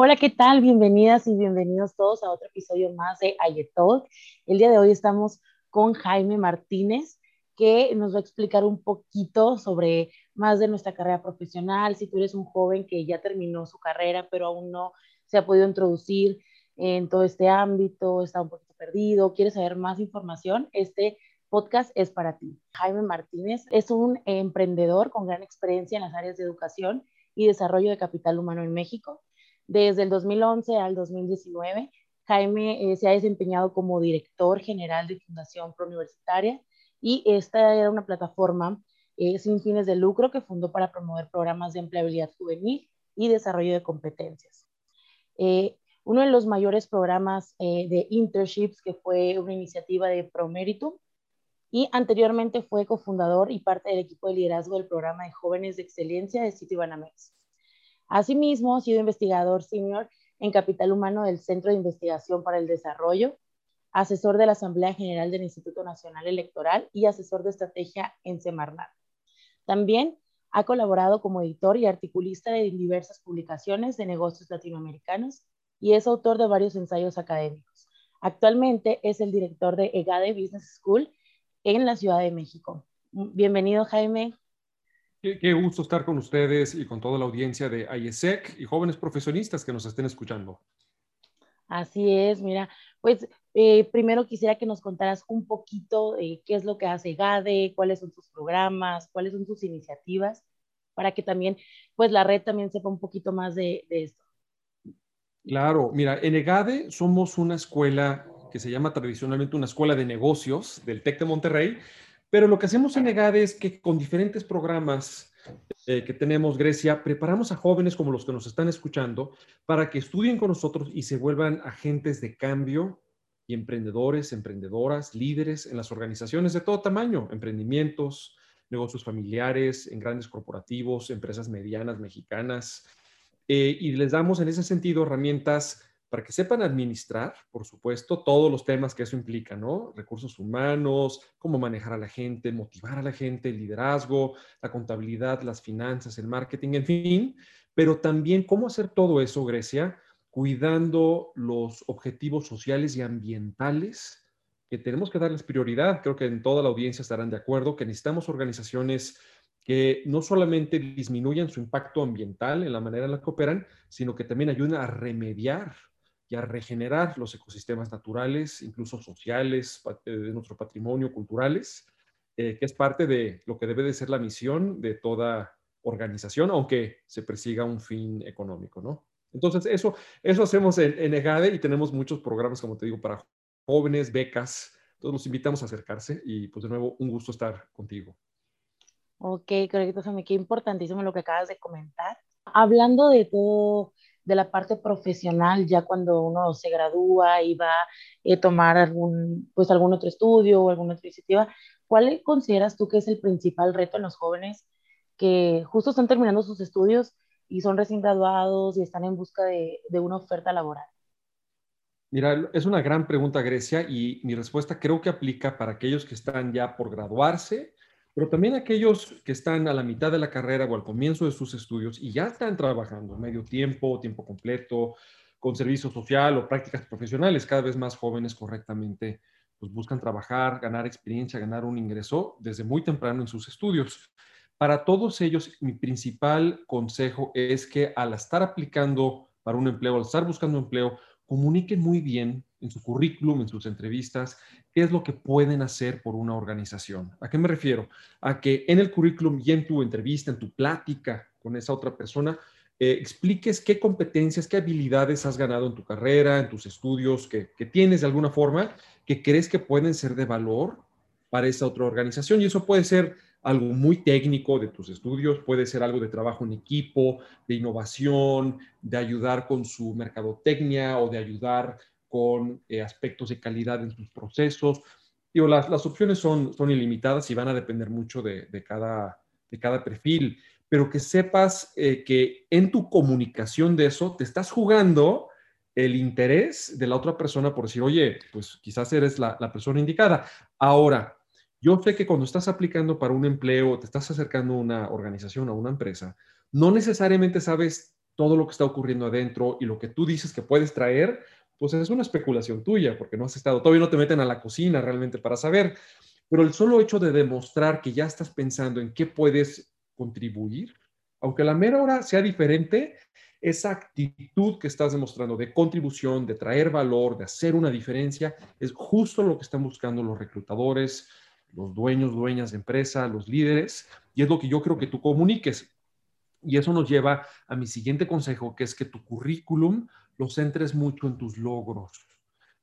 Hola, ¿qué tal? Bienvenidas y bienvenidos todos a otro episodio más de Ayetol. El día de hoy estamos con Jaime Martínez, que nos va a explicar un poquito sobre más de nuestra carrera profesional. Si tú eres un joven que ya terminó su carrera, pero aún no se ha podido introducir en todo este ámbito, está un poquito perdido, quieres saber más información, este podcast es para ti. Jaime Martínez es un emprendedor con gran experiencia en las áreas de educación y desarrollo de capital humano en México. Desde el 2011 al 2019, Jaime eh, se ha desempeñado como director general de Fundación Prouniversitaria y esta era una plataforma eh, sin fines de lucro que fundó para promover programas de empleabilidad juvenil y desarrollo de competencias. Eh, uno de los mayores programas de internships que fue una iniciativa de Promeritum y anteriormente fue cofundador y parte del equipo de liderazgo del programa de jóvenes de excelencia de Citibanamex. Asimismo, ha sido investigador senior en Capital Humano del Centro de Investigación para el Desarrollo, asesor de la Asamblea General del Instituto Nacional Electoral y asesor de estrategia en Semarnat. También ha colaborado como editor y articulista de diversas publicaciones de negocios latinoamericanos y es autor de varios ensayos académicos. Actualmente es el director de EGADE Business School en la Ciudad de México. Bienvenido, Jaime. Qué, gusto estar con ustedes y con toda la audiencia de IESEC y jóvenes profesionistas que nos estén escuchando. Así es, mira, pues eh, primero quisiera que nos contaras un poquito de qué es lo que hace GADE, cuáles son sus programas, cuáles son sus iniciativas, para que también, pues la red también sepa un poquito más de, de esto. Claro, mira, en EGADE somos una escuela que se llama tradicionalmente una escuela de negocios del TEC de Monterrey, pero lo que hacemos en EGADE es que con diferentes programas eh, que tenemos, Grecia, preparamos a jóvenes como los que nos están escuchando para que estudien con nosotros y se vuelvan agentes de cambio y emprendedores, emprendedoras, líderes en las organizaciones de todo tamaño, emprendimientos, negocios familiares, en grandes corporativos, empresas medianas mexicanas. Eh, y les damos en ese sentido herramientas para que sepan administrar, por supuesto, todos los temas que eso implica, ¿no? Recursos humanos, cómo manejar a la gente, motivar a la gente, el liderazgo, la contabilidad, las finanzas, el marketing, en fin, pero también cómo hacer todo eso, Grecia, cuidando los objetivos sociales y ambientales que tenemos que darles prioridad. Creo que en toda la audiencia estarán de acuerdo que necesitamos organizaciones que no solamente disminuyan su impacto ambiental en la manera en la que operan, sino que también ayuden a remediar y a regenerar los ecosistemas naturales, incluso sociales, eh, de nuestro patrimonio, culturales, eh, que es parte de lo que debe de ser la misión de toda organización, aunque se persiga un fin económico, ¿no? Entonces, eso, eso hacemos en, en EGADE y tenemos muchos programas, como te digo, para jóvenes, becas. Todos los invitamos a acercarse y, pues, de nuevo, un gusto estar contigo. Ok, correcto, Sammy, qué importantísimo lo que acabas de comentar. Hablando de todo de la parte profesional, ya cuando uno se gradúa y va a eh, tomar algún, pues algún otro estudio o alguna otra iniciativa, ¿cuál consideras tú que es el principal reto en los jóvenes que justo están terminando sus estudios y son recién graduados y están en busca de, de una oferta laboral? Mira, es una gran pregunta, Grecia, y mi respuesta creo que aplica para aquellos que están ya por graduarse pero también aquellos que están a la mitad de la carrera o al comienzo de sus estudios y ya están trabajando medio tiempo, tiempo completo, con servicio social o prácticas profesionales, cada vez más jóvenes correctamente, pues buscan trabajar, ganar experiencia, ganar un ingreso desde muy temprano en sus estudios. Para todos ellos, mi principal consejo es que al estar aplicando para un empleo, al estar buscando empleo, comuniquen muy bien en su currículum, en sus entrevistas, qué es lo que pueden hacer por una organización. ¿A qué me refiero? A que en el currículum y en tu entrevista, en tu plática con esa otra persona, eh, expliques qué competencias, qué habilidades has ganado en tu carrera, en tus estudios, que, que tienes de alguna forma, que crees que pueden ser de valor para esa otra organización. Y eso puede ser algo muy técnico de tus estudios, puede ser algo de trabajo en equipo, de innovación, de ayudar con su mercadotecnia o de ayudar con eh, aspectos de calidad en sus procesos. Digo, las, las, opciones son, son ilimitadas y van a depender mucho de, de cada, de cada perfil, pero que sepas eh, que en tu comunicación de eso te estás jugando el interés de la otra persona por decir, oye, pues quizás eres la, la persona indicada. Ahora, yo sé que cuando estás aplicando para un empleo, te estás acercando a una organización, a una empresa, no necesariamente sabes todo lo que está ocurriendo adentro y lo que tú dices que puedes traer, pues es una especulación tuya, porque no has estado, todavía no te meten a la cocina realmente para saber, pero el solo hecho de demostrar que ya estás pensando en qué puedes contribuir, aunque la mera hora sea diferente, esa actitud que estás demostrando de contribución, de traer valor, de hacer una diferencia, es justo lo que están buscando los reclutadores, los dueños, dueñas de empresa, los líderes, y es lo que yo creo que tú comuniques. Y eso nos lleva a mi siguiente consejo, que es que tu currículum lo centres mucho en tus logros,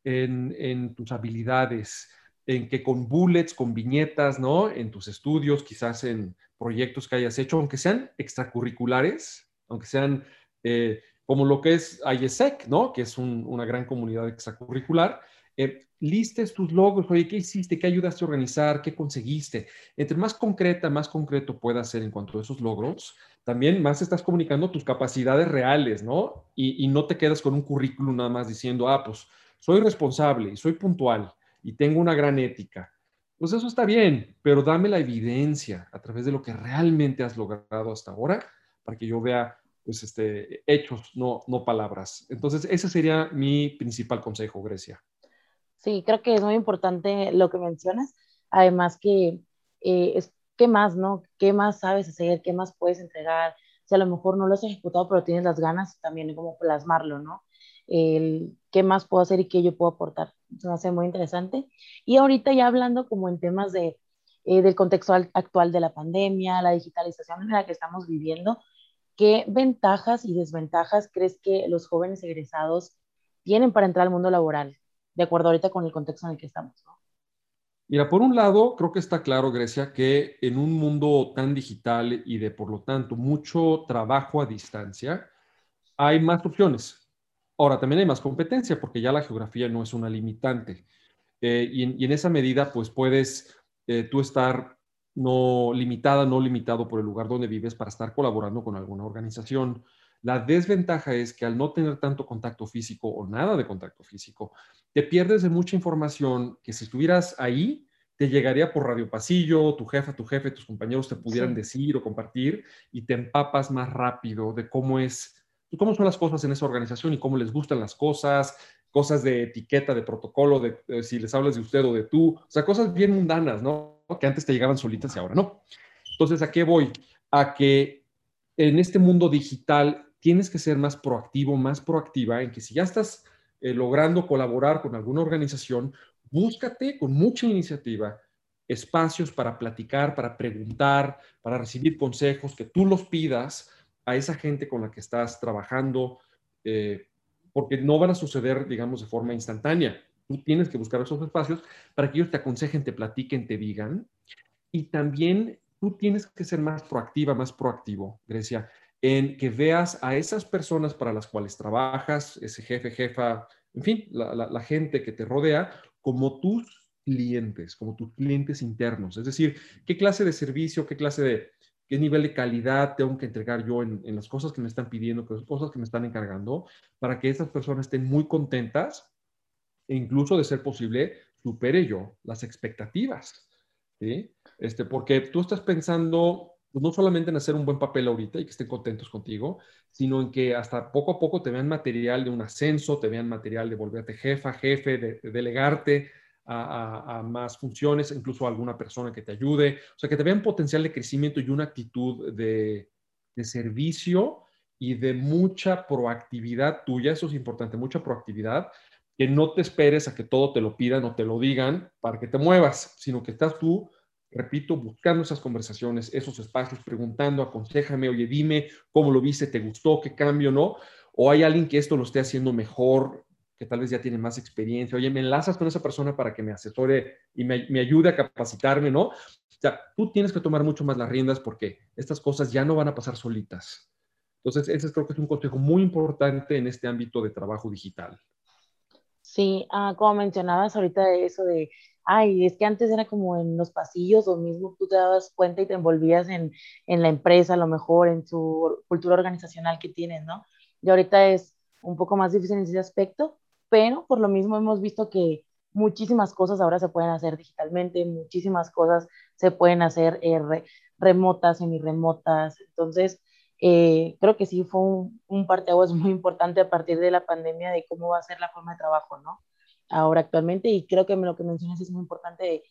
en, tus habilidades, en que con bullets, con viñetas, ¿no? En tus estudios, quizás en proyectos que hayas hecho, aunque sean extracurriculares, aunque sean eh, como lo que es IESEC, ¿no? Que es una gran comunidad extracurricular. Eh, listes tus logros, oye, ¿qué hiciste? ¿Qué ayudaste a organizar? ¿Qué conseguiste? Entre más concreta, más concreto puedas ser en cuanto a esos logros, también más estás comunicando tus capacidades reales, ¿no? Y, y no te quedas con un currículum nada más diciendo, ah, pues soy responsable y soy puntual y tengo una gran ética. Pues eso está bien, pero dame la evidencia a través de lo que realmente has logrado hasta ahora para que yo vea pues este, hechos, no, no palabras. Entonces, ese sería mi principal consejo, Grecia. Sí, creo que es muy importante lo que mencionas. Además que eh, es qué más, ¿no? ¿Qué más sabes hacer? ¿Qué más puedes entregar? Si a lo mejor no lo has ejecutado, pero tienes las ganas, también como plasmarlo, ¿no? Qué más puedo hacer y qué yo puedo aportar. Eso me hace muy interesante. Y ahorita ya hablando como en temas de, eh, del contexto actual de la pandemia, la digitalización en la que estamos viviendo, ¿qué ventajas y desventajas crees que los jóvenes egresados tienen para entrar al mundo laboral? De acuerdo ahorita con el contexto en el que estamos, ¿no? Mira, por un lado, creo que está claro, Grecia, que en un mundo tan digital y de, por lo tanto, mucho trabajo a distancia, hay más opciones. Ahora, también hay más competencia porque ya la geografía no es una limitante. Eh, y, en, esa medida, pues puedes eh, tú estar no limitada, no limitado por el lugar donde vives para estar colaborando con alguna organización. La desventaja es que al no tener tanto contacto físico o nada de contacto físico, te pierdes de mucha información que si estuvieras ahí, te llegaría por radio pasillo, tu jefa, tu jefe, tus compañeros te pudieran decir o compartir y te empapas más rápido de cómo es, cómo son las cosas en esa organización y cómo les gustan las cosas, cosas de etiqueta, de protocolo, de, si les hablas de usted o de tú, o sea, cosas bien mundanas, ¿no? Que antes te llegaban solitas y ahora no. Entonces, ¿a qué voy? A que en este mundo digital tienes que ser más proactivo, más proactiva en que si ya estás eh, logrando colaborar con alguna organización, búscate con mucha iniciativa espacios para platicar, para preguntar, para recibir consejos, que tú los pidas a esa gente con la que estás trabajando, eh, porque no van a suceder, digamos, de forma instantánea. Tú tienes que buscar esos espacios para que ellos te aconsejen, te platiquen, te digan. Y también tú tienes que ser más proactiva, más proactivo, Grecia en que veas a esas personas para las cuales trabajas, ese jefe, jefa, en fin, la, gente que te rodea, como tus clientes, como tus clientes internos. Es decir, qué clase de servicio, qué clase de, qué nivel de calidad tengo que entregar yo en, las cosas que me están pidiendo, las cosas que me están encargando, para que esas personas estén muy contentas e incluso, de ser posible, supere yo las expectativas. ¿Sí? Este, porque tú estás pensando pues no solamente en hacer un buen papel ahorita y que estén contentos contigo, sino en que hasta poco a poco te vean material de un ascenso, te vean material de volverte jefa, jefe, de, delegarte a, más funciones, incluso a alguna persona que te ayude, o sea, que te vean potencial de crecimiento y una actitud de, de servicio y de mucha proactividad tuya, eso es importante, mucha proactividad, que no te esperes a que todo te lo pidan o te lo digan para que te muevas, sino que estás tú repito, buscando esas conversaciones, esos espacios, preguntando, aconsejame, oye, dime cómo lo viste, te gustó, qué cambio, ¿no? O hay alguien que esto lo esté haciendo mejor, que tal vez ya tiene más experiencia, oye, me enlazas con esa persona para que me asesore y me, me ayude a capacitarme, ¿no? O sea, tú tienes que tomar mucho más las riendas porque estas cosas ya no van a pasar solitas. Entonces, ese creo que es un consejo muy importante en este ámbito de trabajo digital. Sí, ah, como mencionabas ahorita de eso de ay, es que antes era como en los pasillos o mismo tú te dabas cuenta y te envolvías en, en la empresa, a lo mejor en su cultura organizacional que tienes, ¿no? Y ahorita es un poco más difícil en ese aspecto, pero por lo mismo hemos visto que muchísimas cosas ahora se pueden hacer digitalmente, muchísimas cosas se pueden hacer eh, remotas, semi-remotas. Entonces, eh, creo que sí fue un, un parteaguas muy importante a partir de la pandemia de cómo va a ser la forma de trabajo, ¿no? Ahora actualmente, y creo que lo que mencionas es muy importante de,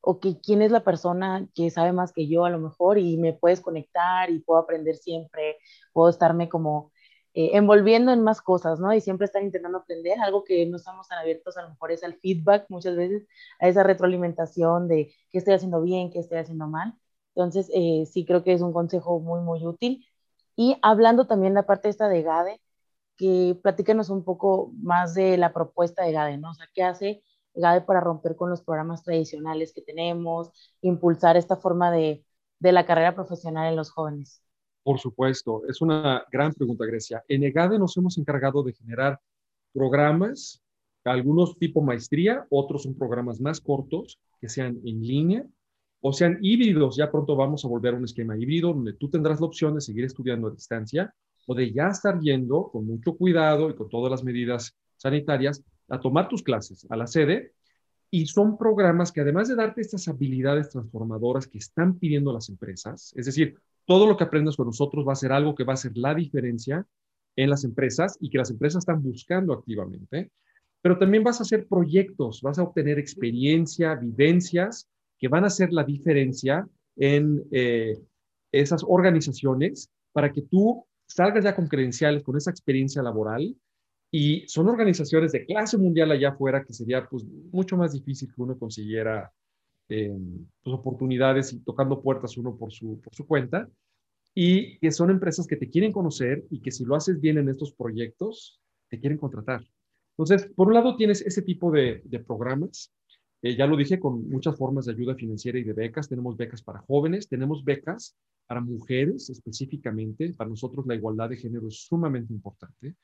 o que quién es la persona que sabe más que yo a lo mejor y me puedes conectar y puedo aprender siempre, puedo estarme como eh, envolviendo en más cosas, ¿no? Y siempre estar intentando aprender, algo que no estamos tan abiertos a lo mejor es al feedback muchas veces, a esa retroalimentación de qué estoy haciendo bien, qué estoy haciendo mal. Entonces, eh, sí creo que es un consejo muy, muy útil. Y hablando también la parte esta de GADE, que platícanos un poco más de la propuesta de GADE, ¿no? O sea, ¿qué hace GADE para romper con los programas tradicionales que tenemos, impulsar esta forma de, de la carrera profesional en los jóvenes? Por supuesto, es una gran pregunta, Grecia. En EGADE nos hemos encargado de generar programas, algunos tipo maestría, otros son programas más cortos, que sean en línea o sean híbridos. Ya pronto vamos a volver a un esquema híbrido donde tú tendrás la opción de seguir estudiando a distancia o de ya estar yendo con mucho cuidado y con todas las medidas sanitarias a tomar tus clases a la sede. Y son programas que además de darte estas habilidades transformadoras que están pidiendo las empresas, es decir, todo lo que aprendas con nosotros va a ser algo que va a hacer la diferencia en las empresas y que las empresas están buscando activamente, pero también vas a hacer proyectos, vas a obtener experiencia, vivencias que van a hacer la diferencia en eh, esas organizaciones para que tú salgas ya con credenciales, con esa experiencia laboral. Y son organizaciones de clase mundial allá afuera que sería pues mucho más difícil que uno consiguiera eh, pues, oportunidades y tocando puertas uno por su, por su cuenta, y que son empresas que te quieren conocer y que si lo haces bien en estos proyectos, te quieren contratar. Entonces, por un lado tienes ese tipo de programas, eh, ya lo dije, con muchas formas de ayuda financiera y de becas. Tenemos becas para jóvenes, tenemos becas para mujeres específicamente. Para nosotros la igualdad de género es sumamente importante.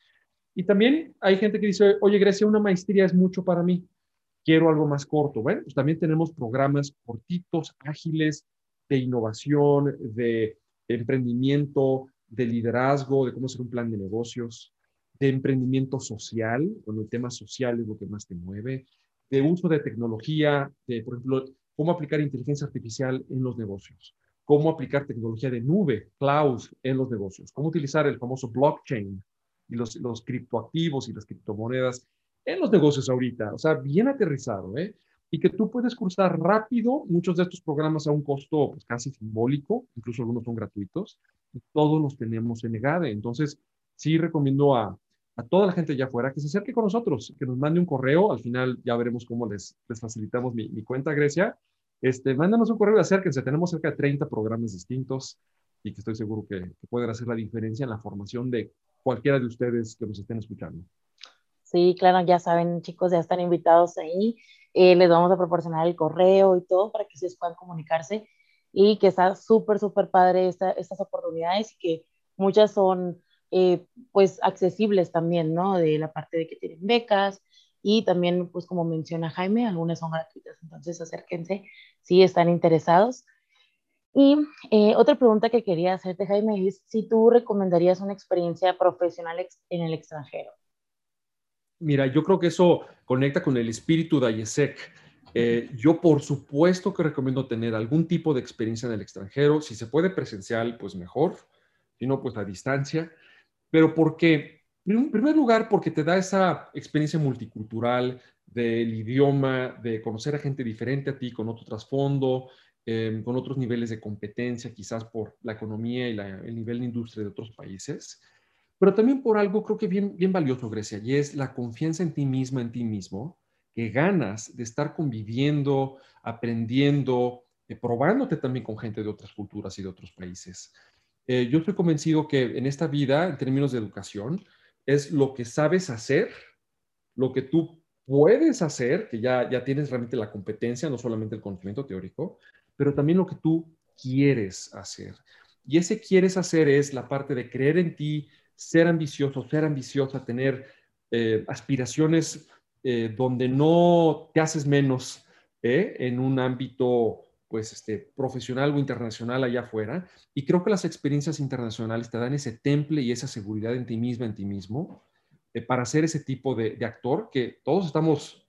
Y también hay gente que dice, oye, Grecia, una maestría es mucho para mí quiero algo más corto. Bueno, pues también tenemos programas cortitos, ágiles, de innovación, de emprendimiento, de liderazgo, de cómo hacer un plan de negocios, de emprendimiento social, cuando el tema social es lo que más te mueve, de uso de tecnología, de, por ejemplo, cómo aplicar inteligencia artificial en los negocios, cómo aplicar tecnología de nube, cloud en los negocios, cómo utilizar el famoso blockchain y los, los criptoactivos y las criptomonedas en los negocios ahorita, o sea, bien aterrizado, ¿eh? Y que tú puedes cursar rápido muchos de estos programas a un costo pues, casi simbólico, incluso algunos son gratuitos, y todos los tenemos en EGADE. Entonces, sí recomiendo a, a toda la gente allá afuera que se acerque con nosotros, que nos mande un correo, al final ya veremos cómo les, les facilitamos mi, mi cuenta Grecia. Este, mándanos un correo y acérquense, tenemos cerca de 30 programas distintos y que estoy seguro que, que pueden hacer la diferencia en la formación de cualquiera de ustedes que nos estén escuchando. Sí, claro, ya saben, chicos, ya están invitados ahí. Eh, les vamos a proporcionar el correo y todo para que ustedes puedan comunicarse y que está súper, súper padre esta, estas oportunidades y que muchas son eh, pues accesibles también, ¿no? De la parte de que tienen becas y también, pues como menciona Jaime, algunas son gratuitas, entonces acérquense si están interesados. Y eh, otra pregunta que quería hacerte, Jaime, es si tú recomendarías una experiencia profesional en el extranjero. Mira, yo creo que eso conecta con el espíritu de IESEC. Eh, yo, por supuesto, que recomiendo tener algún tipo de experiencia en el extranjero. Si se puede presencial, pues mejor. Si no, pues a distancia. Pero porque, en primer lugar, porque te da esa experiencia multicultural del idioma, de conocer a gente diferente a ti, con otro trasfondo, em, con otros niveles de competencia, quizás por la economía y el nivel de industria de otros países pero también por algo creo que bien, bien valioso, Grecia, y es la confianza en ti misma, en ti mismo, que ganas de estar conviviendo, aprendiendo, eh, probándote también con gente de otras culturas y de otros países. Eh, yo estoy convencido que en esta vida, en términos de educación, es lo que sabes hacer, lo que tú puedes hacer, que ya, ya tienes realmente la competencia, no solamente el conocimiento teórico, pero también lo que tú quieres hacer. Y ese quieres hacer es la parte de creer en ti, ser ambicioso, ser ambiciosa, tener eh, aspiraciones eh, donde no te haces menos en un ámbito pues este, profesional o internacional allá afuera. Y creo que las experiencias internacionales te dan ese temple y esa seguridad en ti misma, en ti mismo, para ser ese tipo de, actor que todos estamos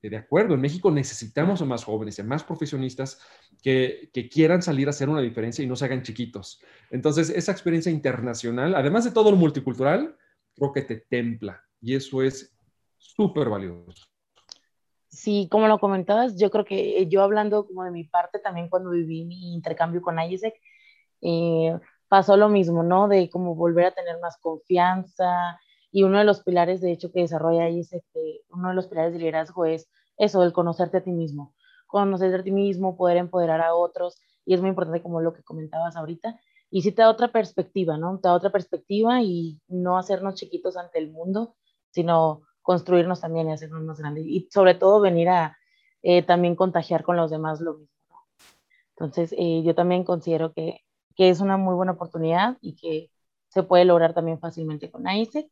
de acuerdo, en México necesitamos a más jóvenes, a más profesionistas que, quieran salir a hacer una diferencia y no se hagan chiquitos. Entonces, esa experiencia internacional, además de todo lo multicultural, creo que te templa y eso es súper valioso. Sí, como lo comentabas, yo creo que yo hablando como de mi parte también cuando viví mi intercambio con ISEC, eh, pasó lo mismo, ¿no? De como volver a tener más confianza, y uno de los pilares, de hecho, que desarrolla es este, uno de los pilares de liderazgo es eso, el conocerte a ti mismo. Conocerte a ti mismo, poder empoderar a otros. Y es muy importante como lo que comentabas ahorita. Y sí te da otra perspectiva, ¿no? Te da otra perspectiva y no hacernos chiquitos ante el mundo, sino construirnos también y hacernos más grandes. Y sobre todo venir a eh, también contagiar con los demás lo mismo. Entonces, eh, yo también considero que, que es una muy buena oportunidad y que se puede lograr también fácilmente con AISEC.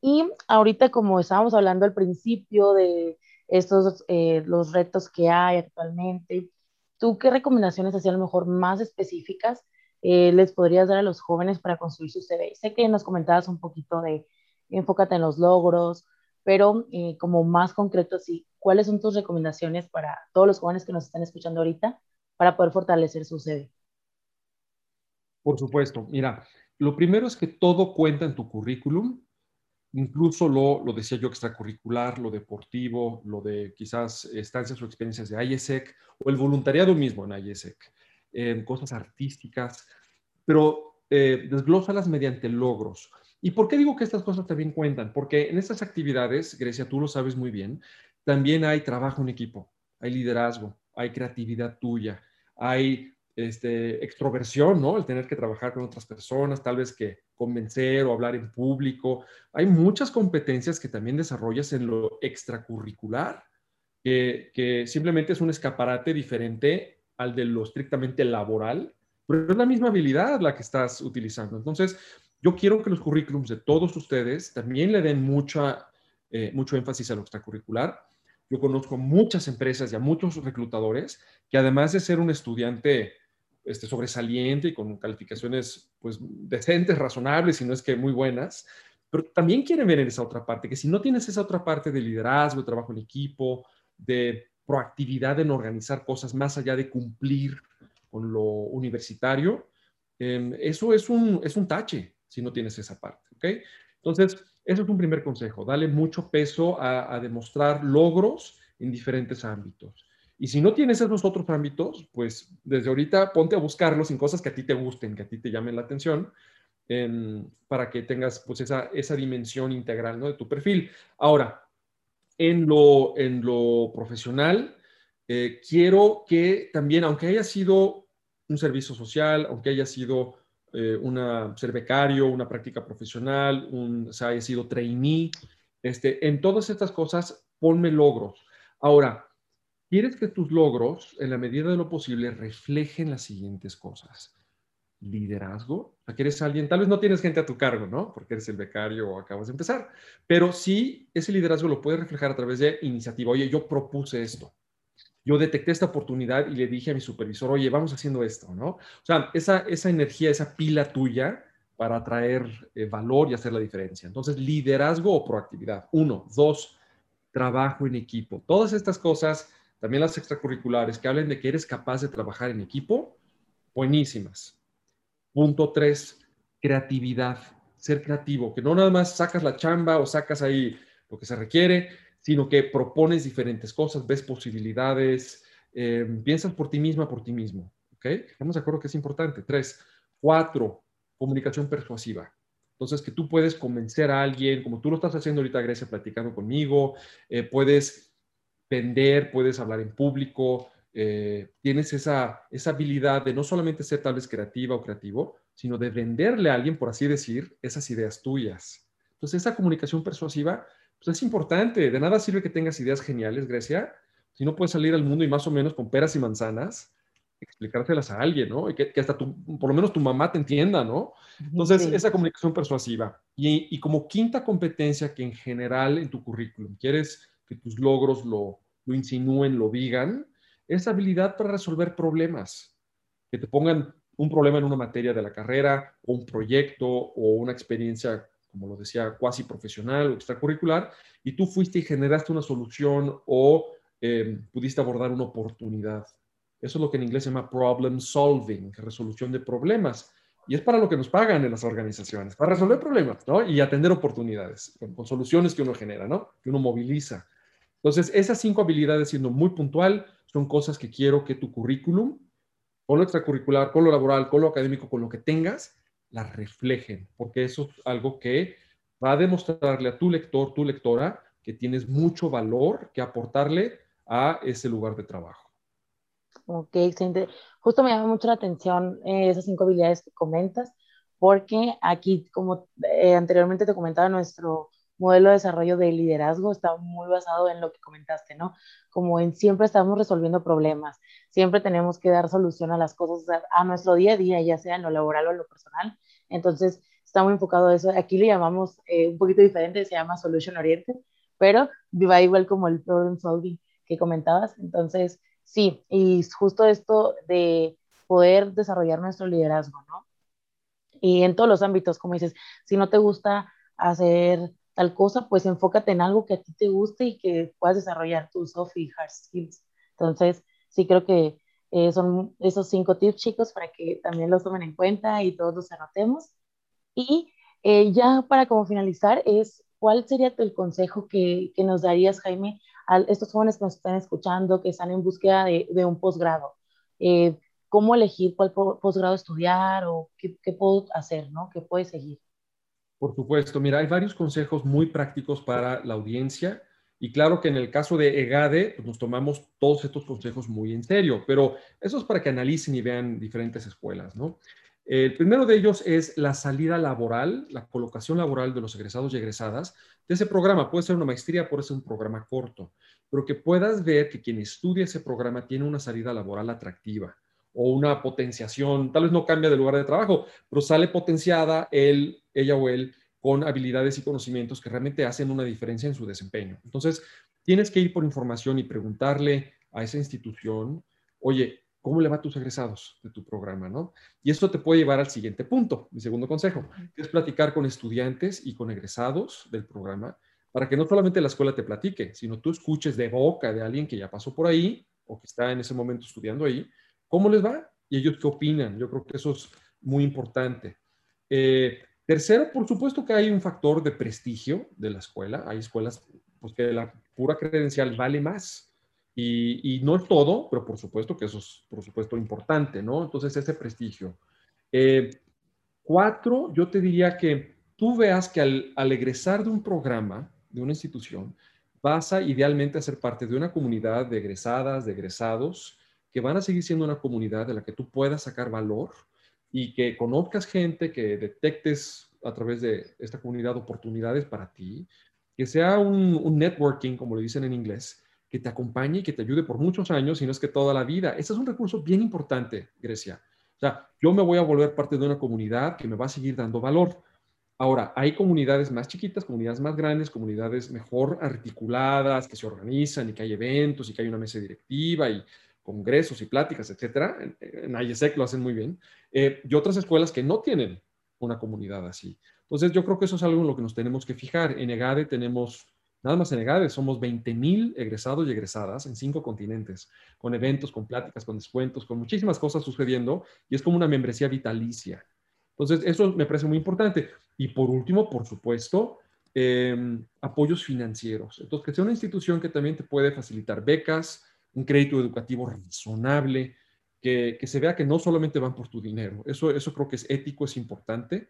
Y ahorita, como estábamos hablando al principio de estos, eh, los retos que hay actualmente, ¿tú qué recomendaciones, así a lo mejor más específicas, eh, les podrías dar a los jóvenes para construir su CV? Sé que nos comentabas un poquito de enfócate en los logros, pero eh, como más concreto, sí, ¿cuáles son tus recomendaciones para todos los jóvenes que nos están escuchando ahorita para poder fortalecer su CV? Por supuesto, mira, lo primero es que todo cuenta en tu currículum incluso lo, lo decía yo, extracurricular, lo deportivo, lo de quizás estancias o experiencias de IESEC o el voluntariado mismo en IESEC, cosas artísticas, pero eh, desglósalas mediante logros. ¿Y por qué digo que estas cosas también cuentan? Porque en estas actividades, Grecia, tú lo sabes muy bien, también hay trabajo en equipo, hay liderazgo, hay creatividad tuya, hay este, extroversión, ¿no? El tener que trabajar con otras personas, tal vez que convencer o hablar en público. Hay muchas competencias que también desarrollas en lo extracurricular, que, simplemente es un escaparate diferente al de lo estrictamente laboral, pero es la misma habilidad la que estás utilizando. Entonces, yo quiero que los currículums de todos ustedes también le den mucha, eh, mucho énfasis a lo extracurricular. Yo conozco muchas empresas y a muchos reclutadores que además de ser un estudiante este, sobresaliente y con calificaciones pues decentes, razonables, y no es que muy buenas, pero también quieren ver en esa otra parte, que si no tienes esa otra parte de liderazgo, de trabajo en equipo, de proactividad en organizar cosas más allá de cumplir con lo universitario, em, eso es un, es un tache si no tienes esa parte, ¿ok? Entonces, eso es un primer consejo, dale mucho peso a demostrar logros en diferentes ámbitos. Y si no tienes esos otros ámbitos, pues desde ahorita ponte a buscarlos en cosas que a ti te gusten, que a ti te llamen la atención, para que tengas pues esa, esa dimensión integral ¿no? de tu perfil. Ahora, en lo, en lo profesional, eh, quiero que también, aunque haya sido un servicio social, aunque haya sido eh, ser becario, una práctica profesional, un, o sea, sido trainee, este, en todas estas cosas, ponme logros. Ahora, Quieres que tus logros, en la medida de lo posible, reflejen las siguientes cosas. Liderazgo, o sea, que eres alguien, tal vez no tienes gente a tu cargo, ¿no? Porque eres el becario o acabas de empezar, pero sí ese liderazgo lo puedes reflejar a través de iniciativa. Oye, yo propuse esto, yo detecté esta oportunidad y le dije a mi supervisor, oye, vamos haciendo esto, ¿no? O sea, esa, esa energía, esa pila tuya para traer eh, valor y hacer la diferencia. Entonces, liderazgo o proactividad. Uno. Dos, trabajo en equipo. Todas estas cosas también las extracurriculares que hablen de que eres capaz de trabajar en equipo, buenísimas. Punto tres, creatividad, ser creativo, que no nada más sacas la chamba o sacas ahí lo que se requiere, sino que propones diferentes cosas, ves posibilidades, em, piensas por ti misma, por ti mismo. ¿Ok? Estamos de acuerdo que es importante. Tres, cuatro, comunicación persuasiva. Entonces, que tú puedes convencer a alguien, como tú lo estás haciendo ahorita, Grecia, platicando conmigo, eh, puedes vender, puedes hablar en público, eh, tienes esa, esa habilidad de no solamente ser tal vez creativa o creativo, sino de venderle a alguien, por así decir, esas ideas tuyas. Entonces, esa comunicación persuasiva pues es importante. De nada sirve que tengas ideas geniales, Grecia, si no puedes salir al mundo y más o menos con peras y manzanas, explicárselas a alguien, ¿no? Y que, hasta tu, por lo menos tu mamá te entienda, ¿no? Entonces, esa comunicación persuasiva. Y, y, como quinta competencia que en general en tu currículum quieres que tus logros lo, lo insinúen, lo digan, es habilidad para resolver problemas, que te pongan un problema en una materia de la carrera o un proyecto o una experiencia como lo decía, cuasi profesional o extracurricular, y tú fuiste y generaste una solución o em, pudiste abordar una oportunidad. Eso es lo que en inglés se llama problem solving, resolución de problemas. Y es para lo que nos pagan en las organizaciones, para resolver problemas, ¿no? Y atender oportunidades con, con soluciones que uno genera, ¿no? Que uno moviliza. Entonces, esas cinco habilidades, siendo muy puntual, son cosas que quiero que tu currículum, con lo extracurricular, con lo laboral, con lo académico, con lo que tengas, las reflejen, porque eso es algo que va a demostrarle a tu lector, tu lectora, que tienes mucho valor que aportarle a ese lugar de trabajo. Ok, excelente. Justo me llama mucho la atención eh, esas cinco habilidades que comentas, porque aquí, como eh, anteriormente te comentaba, nuestro modelo de desarrollo de liderazgo está muy basado en lo que comentaste, ¿no? Como en siempre estamos resolviendo problemas, siempre tenemos que dar solución a las cosas a nuestro día a día, ya sea en lo laboral o en lo personal. Entonces, está muy enfocado a eso. Aquí le llamamos eh, un poquito diferente, se llama Solution Oriented, pero va igual como el problem solving que comentabas. Entonces, sí, y justo esto de poder desarrollar nuestro liderazgo, ¿no? Y en todos los ámbitos, como dices, si no te gusta hacer tal cosa, pues enfócate en algo que a ti te guste y que puedas desarrollar tus soft y hard skills. Entonces, sí creo que eh, son esos cinco tips, chicos, para que también los tomen en cuenta y todos los anotemos. Y eh, ya para como finalizar, es ¿cuál sería el consejo que, que, nos darías, Jaime, a estos jóvenes que nos están escuchando, que están en búsqueda de, de un posgrado? Eh, ¿Cómo elegir cuál posgrado estudiar o qué, qué puedo hacer, ¿no? ¿Qué puede seguir? Por supuesto, mira, hay varios consejos muy prácticos para la audiencia y claro que en el caso de EGADE pues nos tomamos todos estos consejos muy en serio, pero eso es para que analicen y vean diferentes escuelas, ¿no? El primero de ellos es la salida laboral, la colocación laboral de los egresados y egresadas de ese programa. Puede ser una maestría, puede ser un programa corto, pero que puedas ver que quien estudia ese programa tiene una salida laboral atractiva o una potenciación, tal vez no cambia de lugar de trabajo, pero sale potenciada él, ella o él con habilidades y conocimientos que realmente hacen una diferencia en su desempeño. Entonces, tienes que ir por información y preguntarle a esa institución, oye, ¿cómo le va a tus egresados de tu programa? ¿no? Y esto te puede llevar al siguiente punto, mi segundo consejo, que es platicar con estudiantes y con egresados del programa para que no solamente la escuela te platique, sino tú escuches de boca de alguien que ya pasó por ahí o que está en ese momento estudiando ahí, ¿Cómo les va? Y ellos qué opinan. Yo creo que eso es muy importante. Eh, tercero, por supuesto que hay un factor de prestigio de la escuela. Hay escuelas pues, que la pura credencial vale más. Y, no es todo, pero por supuesto que eso es, por supuesto, importante, ¿no? Entonces, ese prestigio. Eh, cuatro, yo te diría que tú veas que al, al egresar de un programa, de una institución, vas a idealmente a ser parte de una comunidad de egresadas, de egresados, que van a seguir siendo una comunidad de la que tú puedas sacar valor y que conozcas gente, que detectes a través de esta comunidad oportunidades para ti, que sea un, networking, como le dicen en inglés, que te acompañe y que te ayude por muchos años, y no es que toda la vida. Ese es un recurso bien importante, Grecia. O sea, yo me voy a volver parte de una comunidad que me va a seguir dando valor. Ahora, hay comunidades más chiquitas, comunidades más grandes, comunidades mejor articuladas, que se organizan y que hay eventos y que hay una mesa directiva y congresos y pláticas, etcétera. En, en IESEC lo hacen muy bien. Eh, y otras escuelas que no tienen una comunidad así. Entonces, yo creo que eso es algo en lo que nos tenemos que fijar. En EGADE tenemos, nada más en EGADE, somos 20 mil egresados y egresadas en cinco continentes, con eventos, con pláticas, con descuentos, con muchísimas cosas sucediendo, y es como una membresía vitalicia. Entonces, eso me parece muy importante. Y por último, por supuesto, em, apoyos financieros. Entonces, que sea una institución que también te puede facilitar becas, un crédito educativo razonable, que, se vea que no solamente van por tu dinero. Eso, eso creo que es ético, es importante.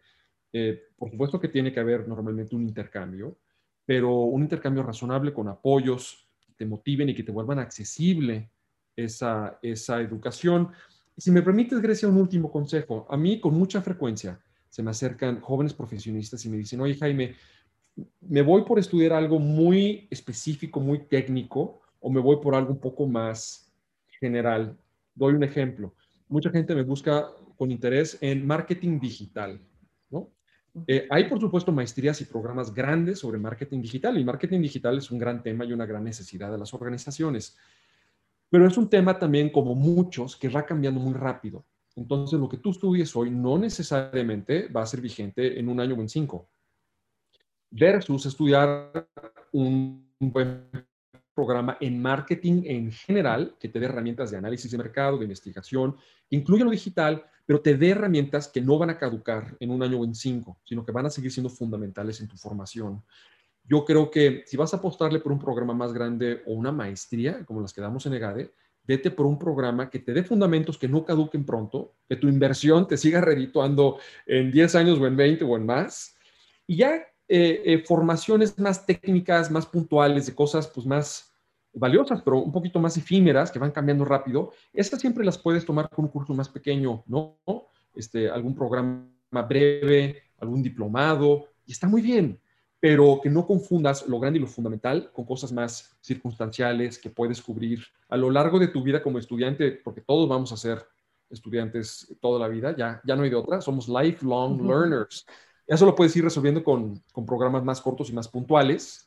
Eh, por supuesto que tiene que haber normalmente un intercambio, pero un intercambio razonable con apoyos que te motiven y que te vuelvan accesible esa, esa educación. si me permites, Grecia, un último consejo. A mí con mucha frecuencia se me acercan jóvenes profesionistas y me dicen, oye Jaime, me voy por estudiar algo muy específico, muy técnico, o me voy por algo un poco más general. Doy un ejemplo. Mucha gente me busca con interés en marketing digital, ¿no? Eh, hay, por supuesto, maestrías y programas grandes sobre marketing digital y marketing digital es un gran tema y una gran necesidad de las organizaciones. Pero es un tema también, como muchos, que va cambiando muy rápido. Entonces, lo que tú estudies hoy no necesariamente va a ser vigente en un año o en cinco. versus estudiar un buen programa en marketing en general que te dé herramientas de análisis de mercado, de investigación, que incluya lo digital, pero te dé herramientas que no van a caducar en un año o en cinco, sino que van a seguir siendo fundamentales en tu formación. Yo creo que si vas a apostarle por un programa más grande o una maestría, como las que damos en EGADE, vete por un programa que te dé fundamentos que no caduquen pronto, que tu inversión te siga redituando en 10 años o en 20 o en más. Y ya eh, eh, formaciones más técnicas, más puntuales, de cosas pues más valiosas, pero un poquito más efímeras, que van cambiando rápido, estas siempre las puedes tomar con un curso más pequeño, ¿no? Este, algún programa breve, algún diplomado, y está muy bien pero que no confundas lo grande y lo fundamental con cosas más circunstanciales que puedes cubrir a lo largo de tu vida como estudiante, porque todos vamos a ser estudiantes toda la vida, ya, ya no hay de otra, somos lifelong learners. Eso lo puedes ir resolviendo con, con programas más cortos y más puntuales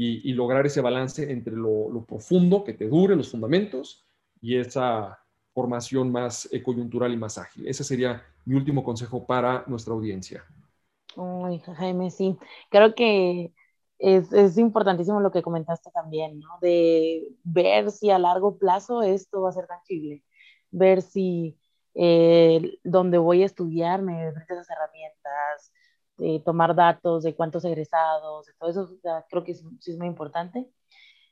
y, y lograr ese balance entre lo, lo, profundo, que te dure los fundamentos, y esa formación más coyuntural y más ágil. Ese sería mi último consejo para nuestra audiencia. Uy, Jaime, sí. Creo que es, es, importantísimo lo que comentaste también, ¿no? De ver si a largo plazo esto va a ser tangible, ver si eh, donde voy a estudiar me ofrece esas herramientas, de tomar datos de cuántos egresados, de todo eso, creo que sí, sí es muy importante.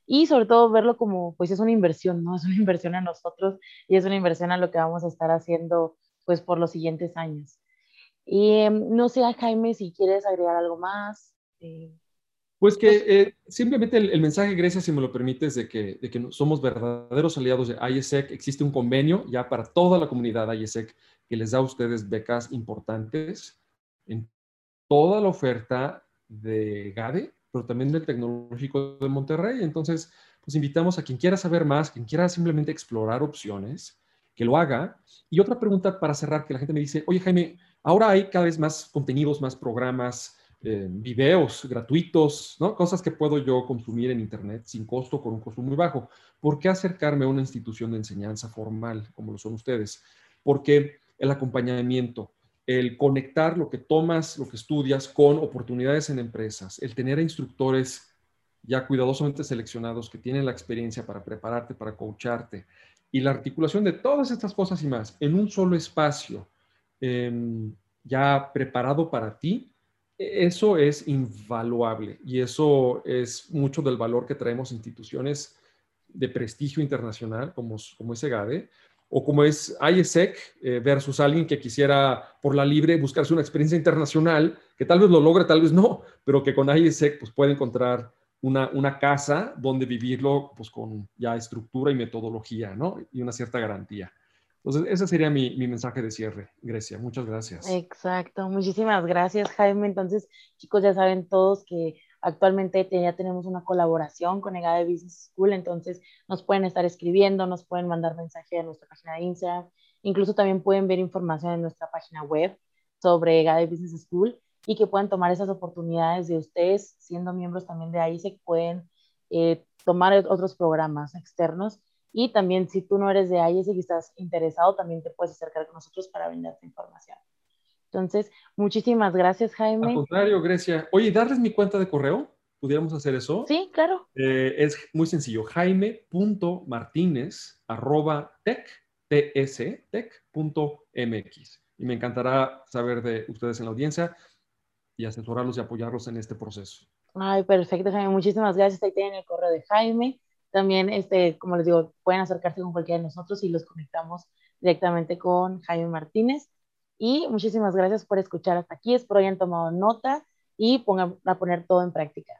Y sobre todo verlo como, pues es una inversión, ¿no? Es una inversión a nosotros y es una inversión a lo que vamos a estar haciendo, pues, por los siguientes años. Y em, no sé, Jaime, si quieres agregar algo más. Eh, pues que eh, simplemente el, mensaje, Grecia, si me lo permites, de que, de que somos verdaderos aliados de IESEC. Existe un convenio ya para toda la comunidad IESEC que les da a ustedes becas importantes en toda la oferta de GADE, pero también del Tecnológico de Monterrey. Entonces, pues invitamos a quien quiera saber más, quien quiera simplemente explorar opciones, que lo haga. Y otra pregunta para cerrar, que la gente me dice, oye Jaime, Ahora hay cada vez más contenidos, más programas, eh, videos gratuitos, ¿no? Cosas que puedo yo consumir en Internet sin costo, con un costo muy bajo. ¿Por qué acercarme a una institución de enseñanza formal como lo son ustedes? Porque el acompañamiento, el conectar lo que tomas, lo que estudias con oportunidades en empresas, el tener a instructores ya cuidadosamente seleccionados que tienen la experiencia para prepararte, para coacharte, y la articulación de todas estas cosas y más en un solo espacio Em, ya preparado para ti, e, eso es invaluable y eso es mucho del valor que traemos instituciones de prestigio internacional como, como es o como es IESEC eh, versus alguien que quisiera por la libre buscarse una experiencia internacional, que tal vez lo logre, tal vez no, pero que con IESEC pues, puede encontrar una, una casa donde vivirlo pues, con ya estructura y metodología ¿no? y una cierta garantía. Entonces, ese sería mi, mi, mensaje de cierre, Grecia. Muchas gracias. Exacto, muchísimas gracias, Jaime. Entonces, chicos, ya saben todos que actualmente ya tenemos una colaboración con EGADE Business School, entonces nos pueden estar escribiendo, nos pueden mandar mensaje a nuestra página de Instagram, incluso también pueden ver información en nuestra página web sobre EGADE Business School y que puedan tomar esas oportunidades de ustedes, siendo miembros también de ahí, se pueden eh, tomar otros programas externos y también si tú no eres de ahí y estás interesado, también te puedes acercar con nosotros para brindarte información. Entonces, muchísimas gracias, Jaime. Al contrario, Grecia. Oye, darles mi cuenta de correo. ¿Pudiéramos hacer eso? Sí, claro. Eh, es muy sencillo. jaime.martínez arroba tech. Y me encantará saber de ustedes en la audiencia y asesorarlos y apoyarlos en este proceso. Ay, perfecto, Jaime. Muchísimas gracias. Ahí tienen el correo de Jaime. También, este, como les digo, pueden acercarse con cualquiera de nosotros y los conectamos directamente con Jaime Martínez. Y muchísimas gracias por escuchar hasta aquí. Espero hayan tomado nota y pongan a poner todo en práctica.